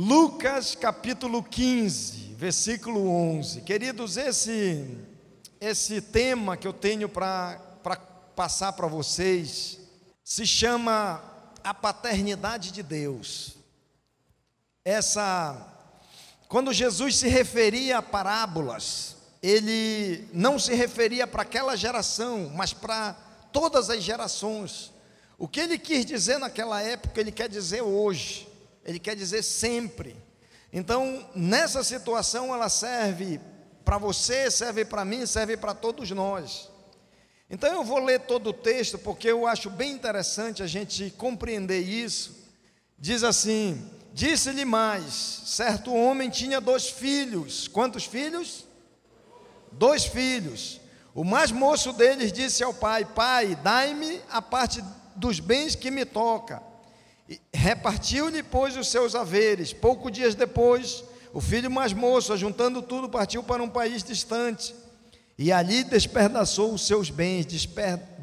Lucas capítulo 15, versículo 11. Queridos, esse, esse tema que eu tenho para passar para vocês se chama a paternidade de Deus. Essa, quando Jesus se referia a parábolas, ele não se referia para aquela geração, mas para todas as gerações. O que ele quis dizer naquela época, ele quer dizer hoje, ele quer dizer sempre. Então, nessa situação, ela serve para você, serve para mim, serve para todos nós. Então, eu vou ler todo o texto, porque eu acho bem interessante a gente compreender isso. Diz assim: Disse-lhe mais: certo homem tinha dois filhos. Quantos filhos? Dois filhos. O mais moço deles disse ao pai: Pai, dai-me a parte dos bens que me toca. Repartiu-lhe, pois, os seus haveres. Poucos dias depois, o filho mais moço, ajuntando tudo, partiu para um país distante. E ali desperdiçou os seus bens,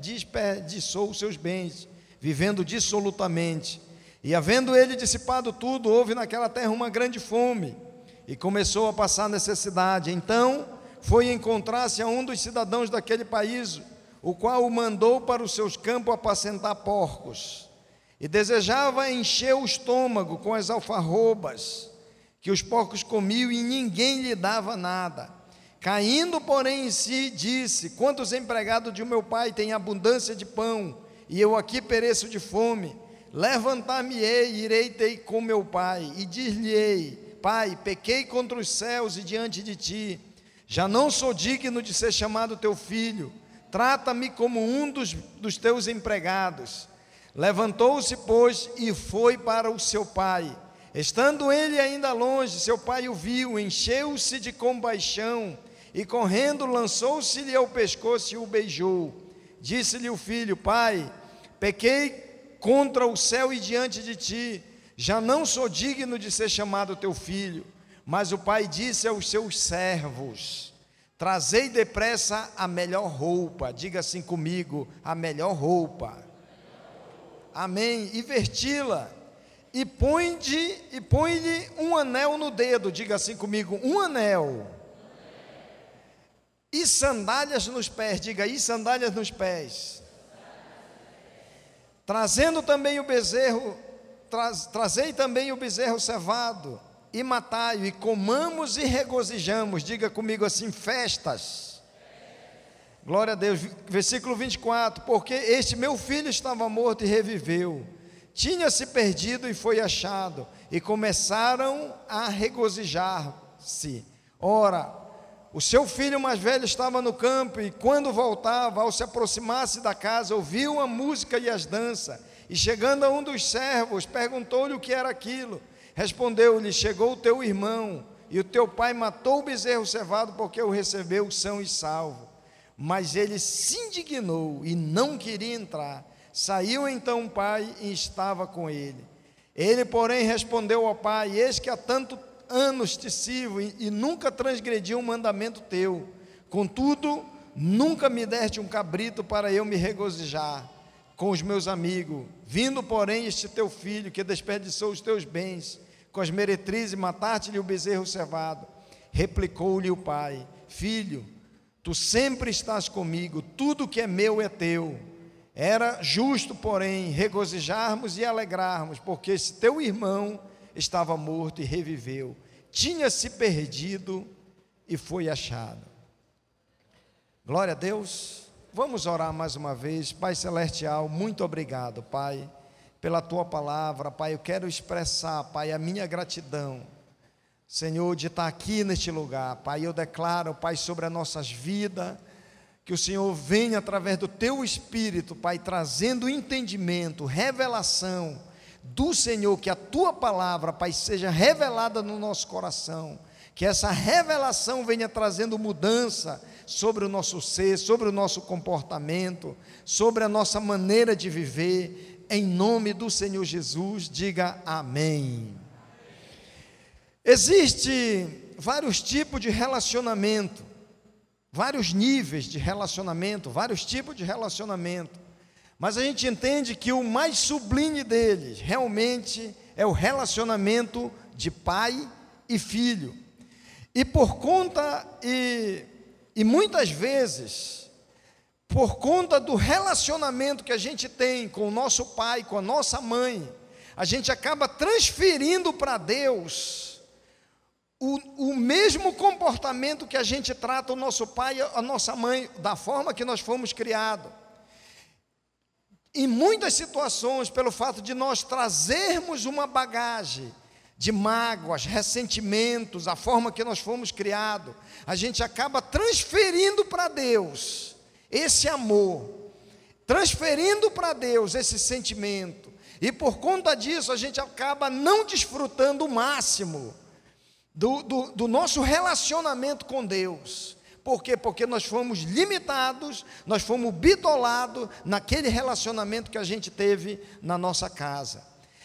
desperdiçou os seus bens, vivendo dissolutamente. E havendo ele dissipado tudo, houve naquela terra uma grande fome, e começou a passar necessidade. Então foi encontrar-se a um dos cidadãos daquele país, o qual o mandou para os seus campos apacentar porcos, e desejava encher o estômago com as alfarrobas que os porcos comiam, e ninguém lhe dava nada. Caindo, porém, em si, disse: Quantos empregados de meu pai têm abundância de pão, e eu aqui pereço de fome? Levantar-me-ei, irei ter com meu pai, e dir-lhe-ei: Pai, pequei contra os céus e diante de ti, já não sou digno de ser chamado teu filho trata-me como um dos, dos teus empregados. Levantou-se, pois, e foi para o seu pai. Estando ele ainda longe, seu pai o viu, encheu-se de compaixão e, correndo, lançou-se-lhe ao pescoço e o beijou. Disse-lhe o filho: Pai, pequei contra o céu e diante de ti, já não sou digno de ser chamado teu filho. Mas o pai disse aos seus servos: Trazei depressa a melhor roupa, diga assim comigo, a melhor roupa. Amém. E verti-la. E põe-lhe e põe um anel no dedo, diga assim comigo, um anel. E sandálias nos pés, diga aí sandálias nos pés. Trazendo também o bezerro, trazei também o bezerro cevado e matai-o, e comamos e regozijamos. Diga comigo assim: festas. Glória a Deus. Versículo 24: Porque este meu filho estava morto e reviveu, tinha-se perdido e foi achado, e começaram a regozijar-se. Ora, o seu filho mais velho estava no campo, e quando voltava, ao se aproximar-se da casa, ouviu a música e as danças. E chegando a um dos servos, perguntou-lhe o que era aquilo. Respondeu-lhe: Chegou o teu irmão, e o teu pai matou o bezerro cevado porque o recebeu são e salvo. Mas ele se indignou e não queria entrar. Saiu então o pai e estava com ele. Ele, porém, respondeu ao pai: Eis que há tanto anos te sirvo e, e nunca transgredi um mandamento teu. Contudo, nunca me deste um cabrito para eu me regozijar com os meus amigos. Vindo, porém, este teu filho que desperdiçou os teus bens com as meretrizes, mataste-lhe o bezerro cevado. Replicou-lhe o pai: Filho, tu sempre estás comigo, tudo que é meu é teu. Era justo, porém, regozijarmos e alegrarmos, porque esse teu irmão estava morto e reviveu, tinha se perdido e foi achado. Glória a Deus. Vamos orar mais uma vez. Pai Celestial, muito obrigado, Pai pela tua palavra, Pai. Eu quero expressar, Pai, a minha gratidão, Senhor, de estar aqui neste lugar, Pai. Eu declaro, Pai, sobre as nossas vidas, que o Senhor venha através do teu espírito, Pai, trazendo entendimento, revelação do Senhor, que a tua palavra, Pai, seja revelada no nosso coração. Que essa revelação venha trazendo mudança sobre o nosso ser, sobre o nosso comportamento, sobre a nossa maneira de viver, em nome do Senhor Jesus, diga amém. Existe vários tipos de relacionamento, vários níveis de relacionamento, vários tipos de relacionamento. Mas a gente entende que o mais sublime deles realmente é o relacionamento de pai e filho. E por conta, e, e muitas vezes, por conta do relacionamento que a gente tem com o nosso pai, com a nossa mãe, a gente acaba transferindo para Deus o, o mesmo comportamento que a gente trata o nosso pai, a nossa mãe, da forma que nós fomos criados. Em muitas situações, pelo fato de nós trazermos uma bagagem de mágoas, ressentimentos, a forma que nós fomos criados, a gente acaba transferindo para Deus esse amor, transferindo para Deus esse sentimento, e por conta disso a gente acaba não desfrutando o máximo do, do, do nosso relacionamento com Deus. Por quê? Porque nós fomos limitados, nós fomos bitolados naquele relacionamento que a gente teve na nossa casa.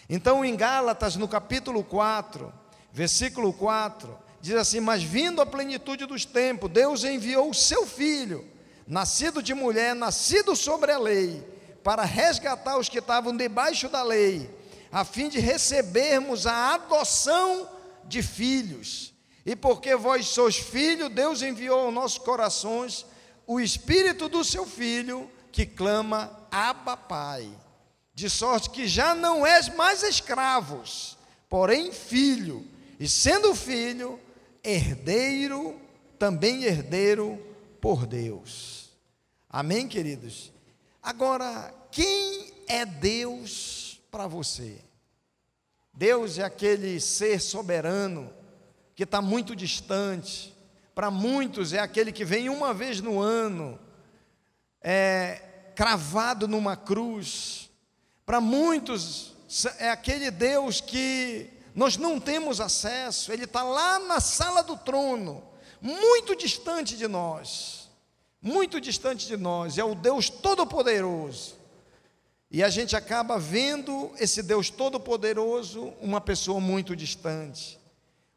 Então, em Gálatas, no capítulo 4, versículo 4, diz assim: Mas vindo a plenitude dos tempos, Deus enviou o seu filho, nascido de mulher, nascido sobre a lei, para resgatar os que estavam debaixo da lei, a fim de recebermos a adoção de filhos. E porque vós sois filhos, Deus enviou aos nossos corações o espírito do seu filho, que clama: Abba, Pai de sorte que já não és mais escravos, porém filho, e sendo filho, herdeiro, também herdeiro por Deus. Amém, queridos? Agora, quem é Deus para você? Deus é aquele ser soberano que está muito distante. Para muitos é aquele que vem uma vez no ano, é cravado numa cruz, para muitos, é aquele Deus que nós não temos acesso, ele está lá na sala do trono, muito distante de nós, muito distante de nós, é o Deus Todo-Poderoso. E a gente acaba vendo esse Deus Todo-Poderoso uma pessoa muito distante.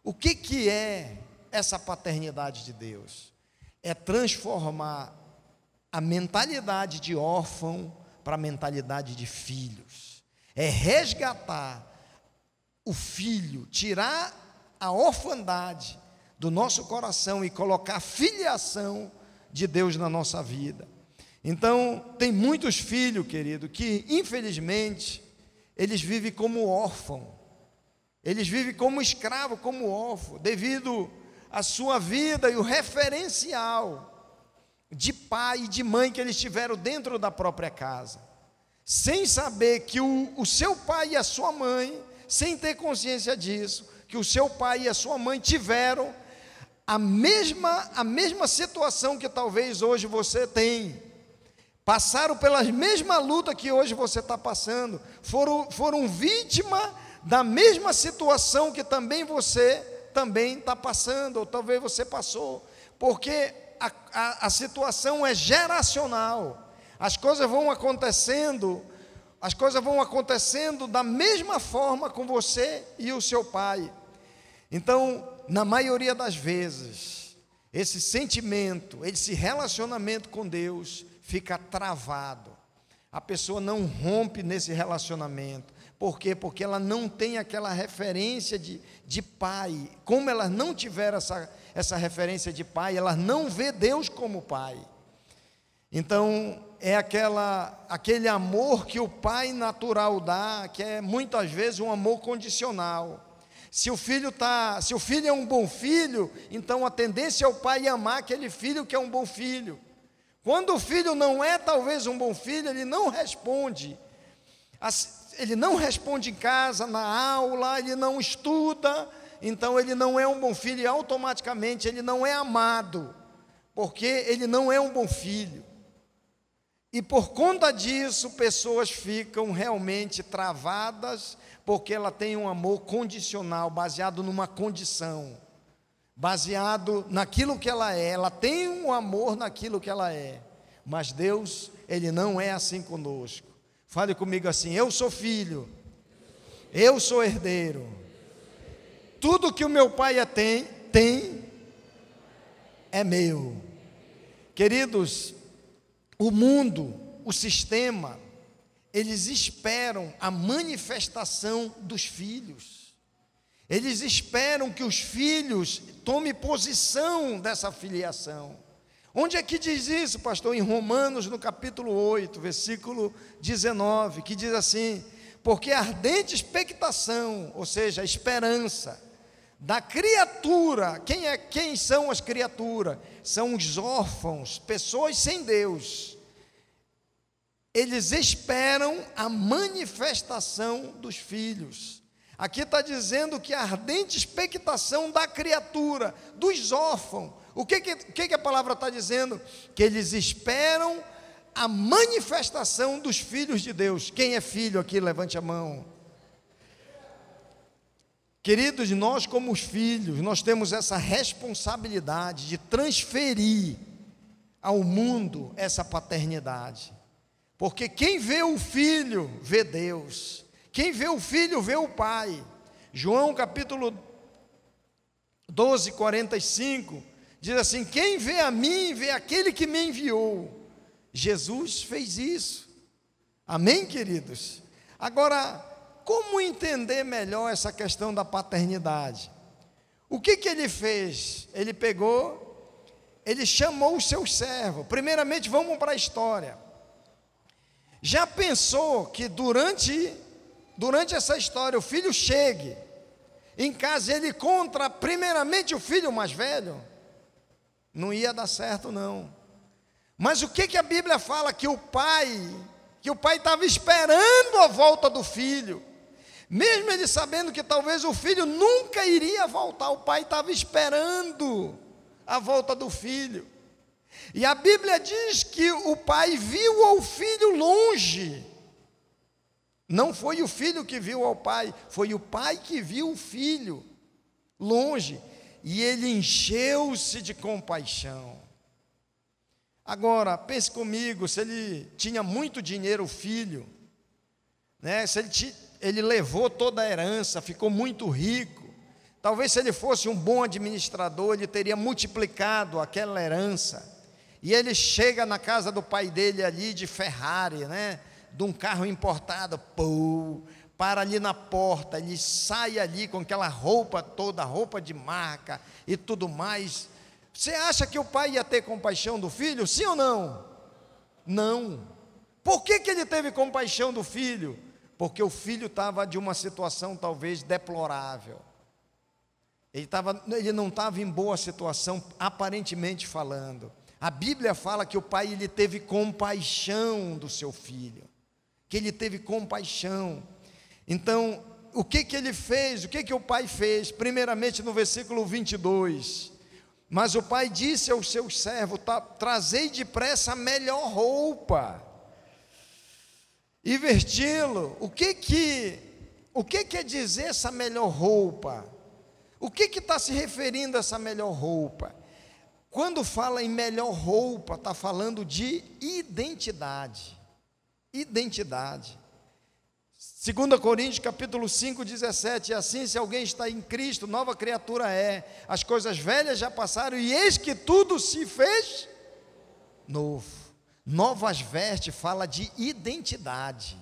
O que, que é essa paternidade de Deus? É transformar a mentalidade de órfão para a mentalidade de filhos. É resgatar o filho, tirar a orfandade do nosso coração e colocar a filiação de Deus na nossa vida. Então, tem muitos filhos, querido, que infelizmente eles vivem como órfão. Eles vivem como escravo, como órfão, devido à sua vida e o referencial de pai e de mãe que eles tiveram dentro da própria casa, sem saber que o, o seu pai e a sua mãe, sem ter consciência disso, que o seu pai e a sua mãe tiveram a mesma, a mesma situação que talvez hoje você tem, passaram pelas mesma luta que hoje você está passando, foram, foram vítima da mesma situação que também você também está passando, ou talvez você passou, porque a, a, a situação é geracional. As coisas vão acontecendo, as coisas vão acontecendo da mesma forma com você e o seu pai. Então, na maioria das vezes, esse sentimento, esse relacionamento com Deus fica travado. A pessoa não rompe nesse relacionamento. Por quê? Porque ela não tem aquela referência de, de pai. Como ela não tiver essa, essa referência de pai, ela não vê Deus como pai. Então, é aquela, aquele amor que o pai natural dá, que é muitas vezes um amor condicional. Se o filho tá, se o filho é um bom filho, então a tendência é o pai amar aquele filho que é um bom filho. Quando o filho não é talvez um bom filho, ele não responde ele não responde em casa, na aula, ele não estuda, então ele não é um bom filho e automaticamente ele não é amado, porque ele não é um bom filho. E por conta disso, pessoas ficam realmente travadas, porque ela tem um amor condicional, baseado numa condição, baseado naquilo que ela é. Ela tem um amor naquilo que ela é, mas Deus, Ele não é assim conosco. Fale comigo assim: eu sou filho, eu sou herdeiro. Tudo que o meu pai é tem, tem, é meu. Queridos, o mundo, o sistema, eles esperam a manifestação dos filhos. Eles esperam que os filhos tomem posição dessa filiação. Onde é que diz isso, pastor? Em Romanos, no capítulo 8, versículo 19, que diz assim: Porque a ardente expectação, ou seja, a esperança, da criatura, quem é quem são as criaturas? São os órfãos, pessoas sem Deus. Eles esperam a manifestação dos filhos. Aqui está dizendo que a ardente expectação da criatura, dos órfãos. O que, que, que a palavra está dizendo? Que eles esperam a manifestação dos filhos de Deus. Quem é filho aqui, levante a mão. Queridos, nós, como os filhos, nós temos essa responsabilidade de transferir ao mundo essa paternidade. Porque quem vê o filho, vê Deus. Quem vê o filho, vê o pai. João capítulo 12, 45, diz assim: Quem vê a mim, vê aquele que me enviou. Jesus fez isso. Amém, queridos? Agora, como entender melhor essa questão da paternidade? O que, que ele fez? Ele pegou, ele chamou o seu servo. Primeiramente, vamos para a história. Já pensou que durante, durante essa história o filho chegue em casa ele contra primeiramente o filho mais velho? Não ia dar certo não. Mas o que, que a Bíblia fala que o pai, que o pai estava esperando a volta do filho? Mesmo ele sabendo que talvez o filho nunca iria voltar, o pai estava esperando a volta do filho. E a Bíblia diz que o pai viu o filho longe. Não foi o filho que viu ao pai, foi o pai que viu o filho longe. E ele encheu-se de compaixão. Agora, pense comigo, se ele tinha muito dinheiro, o filho, né? se ele ele levou toda a herança, ficou muito rico. Talvez se ele fosse um bom administrador, ele teria multiplicado aquela herança. E ele chega na casa do pai dele ali de Ferrari, né? De um carro importado, pô, para ali na porta, ele sai ali com aquela roupa toda, roupa de marca e tudo mais. Você acha que o pai ia ter compaixão do filho? Sim ou não? Não. Por que, que ele teve compaixão do filho? porque o filho estava de uma situação talvez deplorável. Ele, tava, ele não estava em boa situação, aparentemente falando. A Bíblia fala que o pai ele teve compaixão do seu filho, que ele teve compaixão. Então, o que que ele fez? O que que o pai fez? Primeiramente no versículo 22. Mas o pai disse ao seu servo: Trazei depressa a melhor roupa e vesti-lo. O que que o que quer dizer essa melhor roupa? O que que está se referindo a essa melhor roupa? Quando fala em melhor roupa, está falando de identidade. Identidade. 2 Coríntios capítulo 5, 17, e assim se alguém está em Cristo, nova criatura é, as coisas velhas já passaram, e eis que tudo se fez novo. Novas vestes fala de identidade.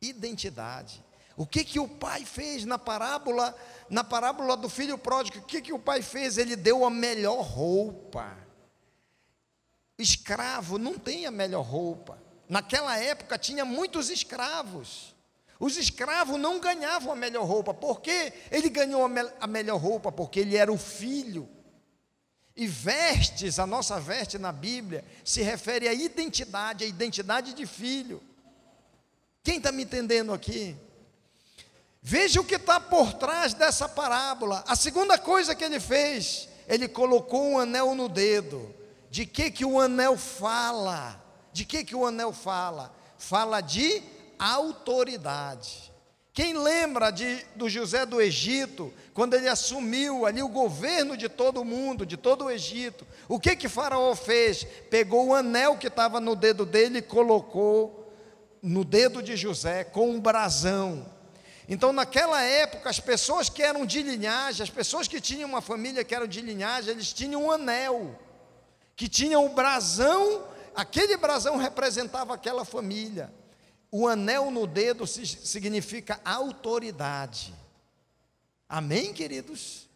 Identidade. O que que o pai fez na parábola, na parábola do filho pródigo? O que que o pai fez? Ele deu a melhor roupa. Escravo não tem a melhor roupa. Naquela época tinha muitos escravos. Os escravos não ganhavam a melhor roupa. Por quê? Ele ganhou a, me a melhor roupa porque ele era o filho. E vestes, a nossa veste na Bíblia, se refere à identidade, à identidade de filho. Quem está me entendendo aqui? Veja o que está por trás dessa parábola. A segunda coisa que ele fez, ele colocou um anel no dedo. De que que o anel fala? De que que o anel fala? Fala de autoridade. Quem lembra de, do José do Egito, quando ele assumiu ali o governo de todo o mundo, de todo o Egito, o que que Faraó fez? Pegou o anel que estava no dedo dele e colocou no dedo de José com um brasão. Então, naquela época, as pessoas que eram de linhagem, as pessoas que tinham uma família que era de linhagem, eles tinham um anel, que tinham o brasão, aquele brasão representava aquela família. O anel no dedo significa autoridade. Amém, queridos?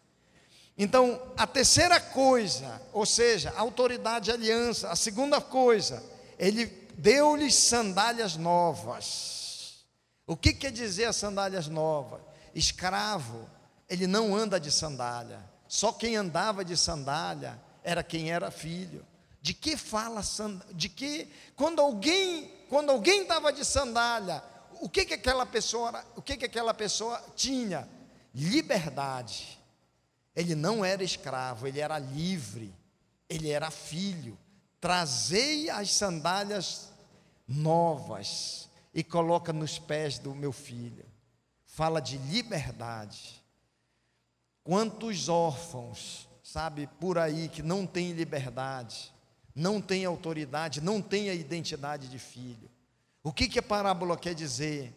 Então, a terceira coisa, ou seja, autoridade e aliança, a segunda coisa, ele deu-lhes sandálias novas. O que quer dizer as sandálias novas? Escravo, ele não anda de sandália. Só quem andava de sandália era quem era filho. De que fala de que quando alguém, quando alguém estava de sandália, o que que aquela pessoa, o que que aquela pessoa tinha? Liberdade. Ele não era escravo, ele era livre. Ele era filho. Trazei as sandálias novas e coloca nos pés do meu filho. Fala de liberdade. Quantos órfãos, sabe, por aí que não têm liberdade, não têm autoridade, não têm a identidade de filho. O que, que a parábola quer dizer?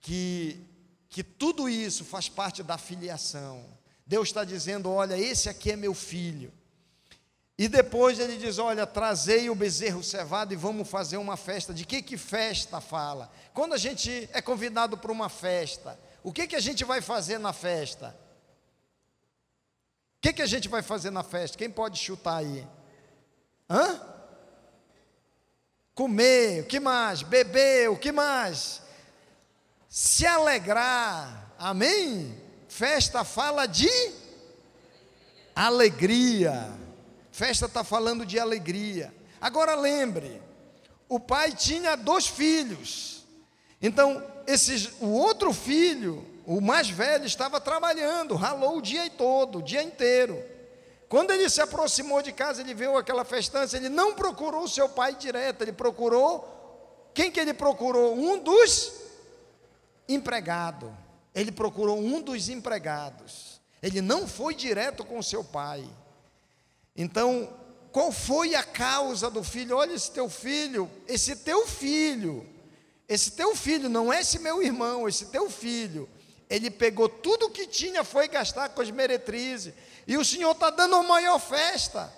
Que, que tudo isso faz parte da filiação. Deus está dizendo: olha, esse aqui é meu filho. E depois ele diz: Olha, trazei o bezerro cevado e vamos fazer uma festa. De que, que festa fala? Quando a gente é convidado para uma festa, o que, que a gente vai fazer na festa? O que, que a gente vai fazer na festa? Quem pode chutar aí? Hã? Comer, o que mais? Beber, o que mais? Se alegrar, amém? Festa fala de alegria. Festa está falando de alegria. Agora lembre, o pai tinha dois filhos. Então, esses, o outro filho, o mais velho, estava trabalhando, ralou o dia todo, o dia inteiro. Quando ele se aproximou de casa, ele viu aquela festança, ele não procurou o seu pai direto, ele procurou quem que ele procurou? Um dos empregados. Ele procurou um dos empregados. Ele não foi direto com seu pai. Então, qual foi a causa do filho? Olha esse teu filho, esse teu filho, esse teu filho, não é esse meu irmão, esse teu filho, ele pegou tudo o que tinha, foi gastar com as meretrizes, e o Senhor está dando uma maior festa.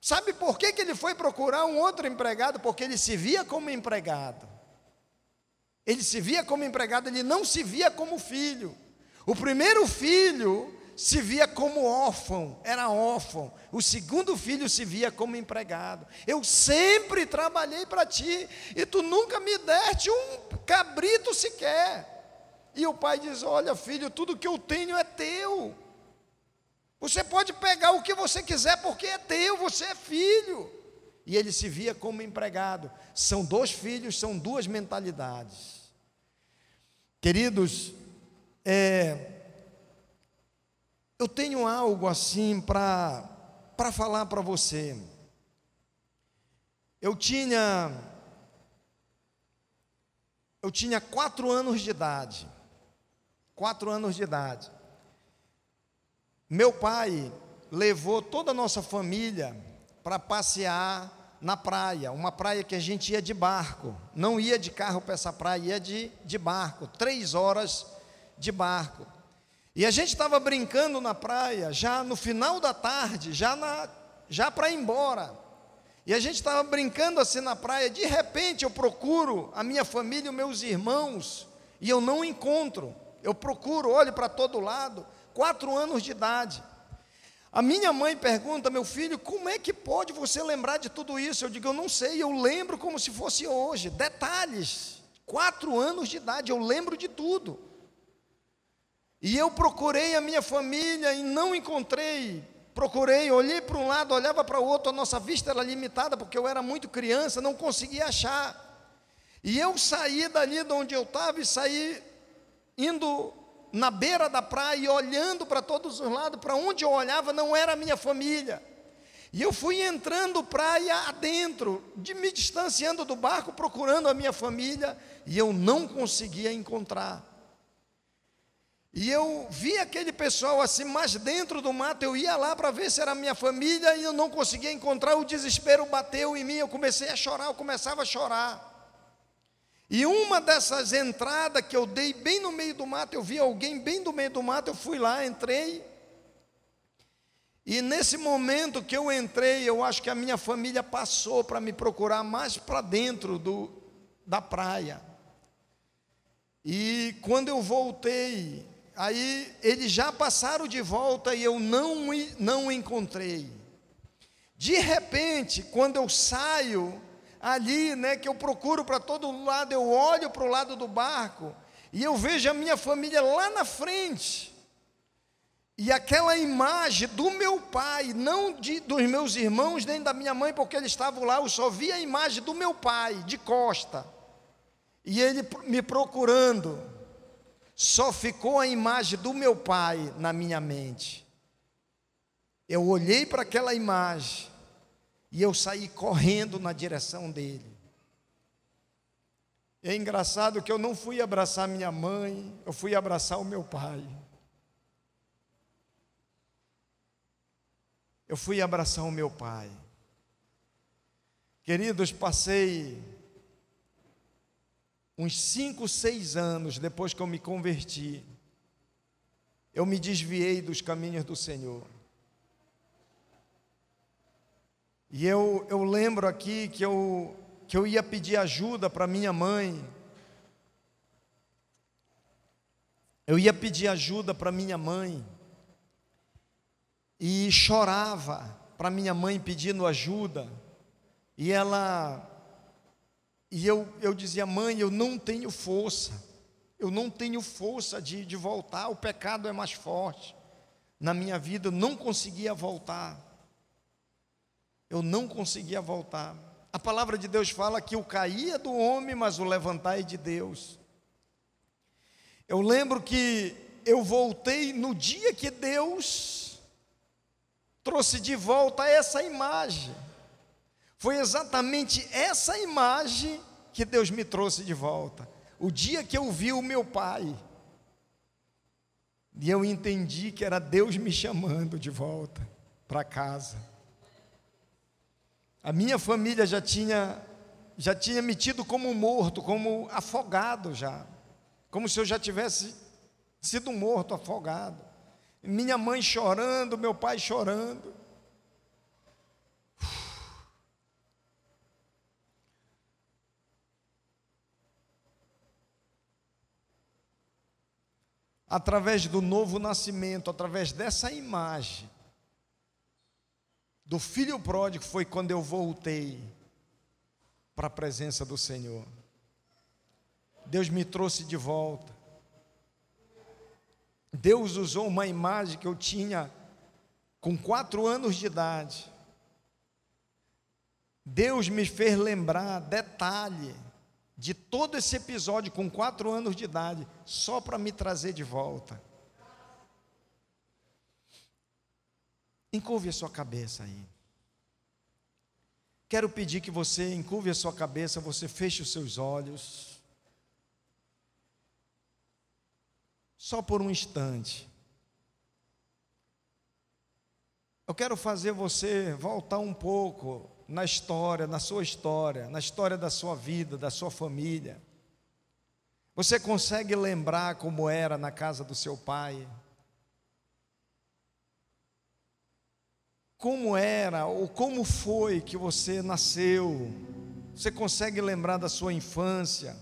Sabe por que, que ele foi procurar um outro empregado? Porque ele se via como empregado. Ele se via como empregado, ele não se via como filho. O primeiro filho se via como órfão, era órfão. O segundo filho se via como empregado. Eu sempre trabalhei para ti e tu nunca me deste um cabrito sequer. E o pai diz: Olha, filho, tudo que eu tenho é teu. Você pode pegar o que você quiser porque é teu, você é filho. E ele se via como empregado. São dois filhos, são duas mentalidades. Queridos, é, eu tenho algo assim para falar para você. Eu tinha eu tinha quatro anos de idade. Quatro anos de idade. Meu pai levou toda a nossa família para passear na praia, uma praia que a gente ia de barco, não ia de carro para essa praia, ia de, de barco, três horas de barco. E a gente estava brincando na praia, já no final da tarde, já, já para ir embora. E a gente estava brincando assim na praia, de repente eu procuro a minha família, os meus irmãos, e eu não encontro. Eu procuro, olho para todo lado, quatro anos de idade. A minha mãe pergunta, meu filho, como é que pode você lembrar de tudo isso? Eu digo, eu não sei, eu lembro como se fosse hoje, detalhes. Quatro anos de idade, eu lembro de tudo. E eu procurei a minha família e não encontrei. Procurei, olhei para um lado, olhava para o outro, a nossa vista era limitada, porque eu era muito criança, não conseguia achar. E eu saí dali de onde eu estava e saí indo na beira da praia e olhando para todos os lados, para onde eu olhava não era a minha família. E eu fui entrando praia adentro, de me distanciando do barco, procurando a minha família, e eu não conseguia encontrar. E eu vi aquele pessoal assim, mais dentro do mato, eu ia lá para ver se era minha família e eu não conseguia encontrar, o desespero bateu em mim, eu comecei a chorar, eu começava a chorar. E uma dessas entradas que eu dei bem no meio do mato, eu vi alguém bem no meio do mato, eu fui lá, entrei. E nesse momento que eu entrei, eu acho que a minha família passou para me procurar mais para dentro do, da praia. E quando eu voltei, Aí eles já passaram de volta e eu não, não encontrei. De repente, quando eu saio ali, né, que eu procuro para todo lado, eu olho para o lado do barco e eu vejo a minha família lá na frente. E aquela imagem do meu pai, não de, dos meus irmãos nem da minha mãe, porque eles estavam lá, eu só vi a imagem do meu pai, de costa. E ele me procurando. Só ficou a imagem do meu pai na minha mente. Eu olhei para aquela imagem e eu saí correndo na direção dele. É engraçado que eu não fui abraçar minha mãe, eu fui abraçar o meu pai. Eu fui abraçar o meu pai. Queridos, passei uns cinco, seis anos depois que eu me converti, eu me desviei dos caminhos do Senhor. E eu, eu lembro aqui que eu, que eu ia pedir ajuda para minha mãe. Eu ia pedir ajuda para minha mãe e chorava para minha mãe pedindo ajuda. E ela e eu, eu dizia, mãe, eu não tenho força, eu não tenho força de, de voltar, o pecado é mais forte. Na minha vida eu não conseguia voltar. Eu não conseguia voltar. A palavra de Deus fala que o caía do homem, mas o levantar é de Deus. Eu lembro que eu voltei no dia que Deus trouxe de volta essa imagem. Foi exatamente essa imagem que Deus me trouxe de volta. O dia que eu vi o meu pai. E eu entendi que era Deus me chamando de volta para casa. A minha família já tinha já tinha me tido como morto, como afogado já. Como se eu já tivesse sido morto, afogado minha mãe chorando, meu pai chorando. Através do novo nascimento, através dessa imagem do filho pródigo, foi quando eu voltei para a presença do Senhor. Deus me trouxe de volta. Deus usou uma imagem que eu tinha com quatro anos de idade. Deus me fez lembrar detalhe de todo esse episódio com quatro anos de idade, só para me trazer de volta. Encurve a sua cabeça aí. Quero pedir que você encurve a sua cabeça, você feche os seus olhos. só por um instante. Eu quero fazer você voltar um pouco na história, na sua história, na história da sua vida, da sua família. Você consegue lembrar como era na casa do seu pai? Como era ou como foi que você nasceu? Você consegue lembrar da sua infância?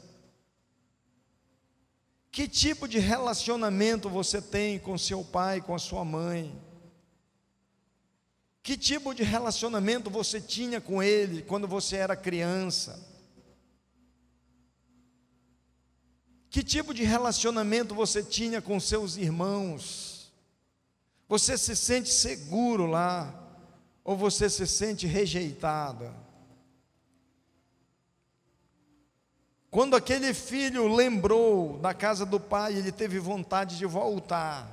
Que tipo de relacionamento você tem com seu pai, com a sua mãe? Que tipo de relacionamento você tinha com ele quando você era criança? Que tipo de relacionamento você tinha com seus irmãos? Você se sente seguro lá ou você se sente rejeitado? Quando aquele filho lembrou da casa do pai, ele teve vontade de voltar.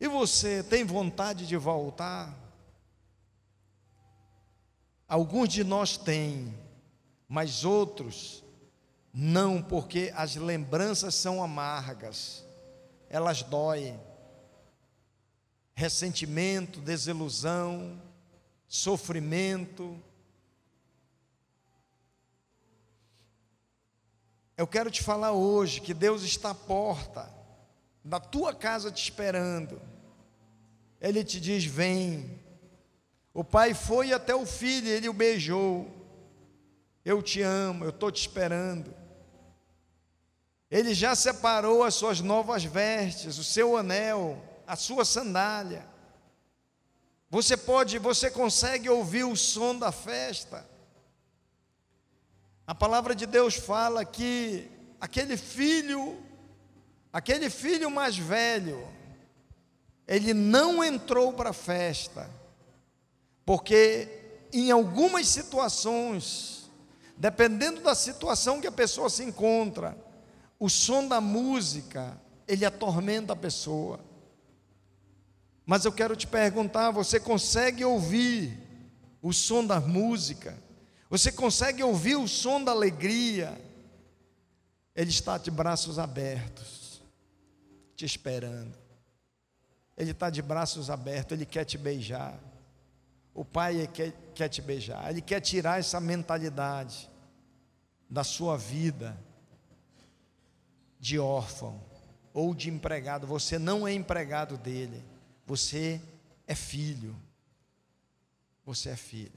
E você tem vontade de voltar? Alguns de nós têm, mas outros não, porque as lembranças são amargas, elas doem. Ressentimento, desilusão, sofrimento, Eu quero te falar hoje que Deus está à porta da tua casa te esperando. Ele te diz: Vem. O pai foi até o filho, ele o beijou. Eu te amo, eu estou te esperando. Ele já separou as suas novas vestes, o seu anel, a sua sandália. Você pode, você consegue ouvir o som da festa. A palavra de Deus fala que aquele filho, aquele filho mais velho, ele não entrou para a festa, porque em algumas situações, dependendo da situação que a pessoa se encontra, o som da música, ele atormenta a pessoa. Mas eu quero te perguntar: você consegue ouvir o som da música? Você consegue ouvir o som da alegria? Ele está de braços abertos, te esperando. Ele está de braços abertos, ele quer te beijar. O Pai quer, quer te beijar, ele quer tirar essa mentalidade da sua vida de órfão ou de empregado. Você não é empregado dele. Você é filho. Você é filho.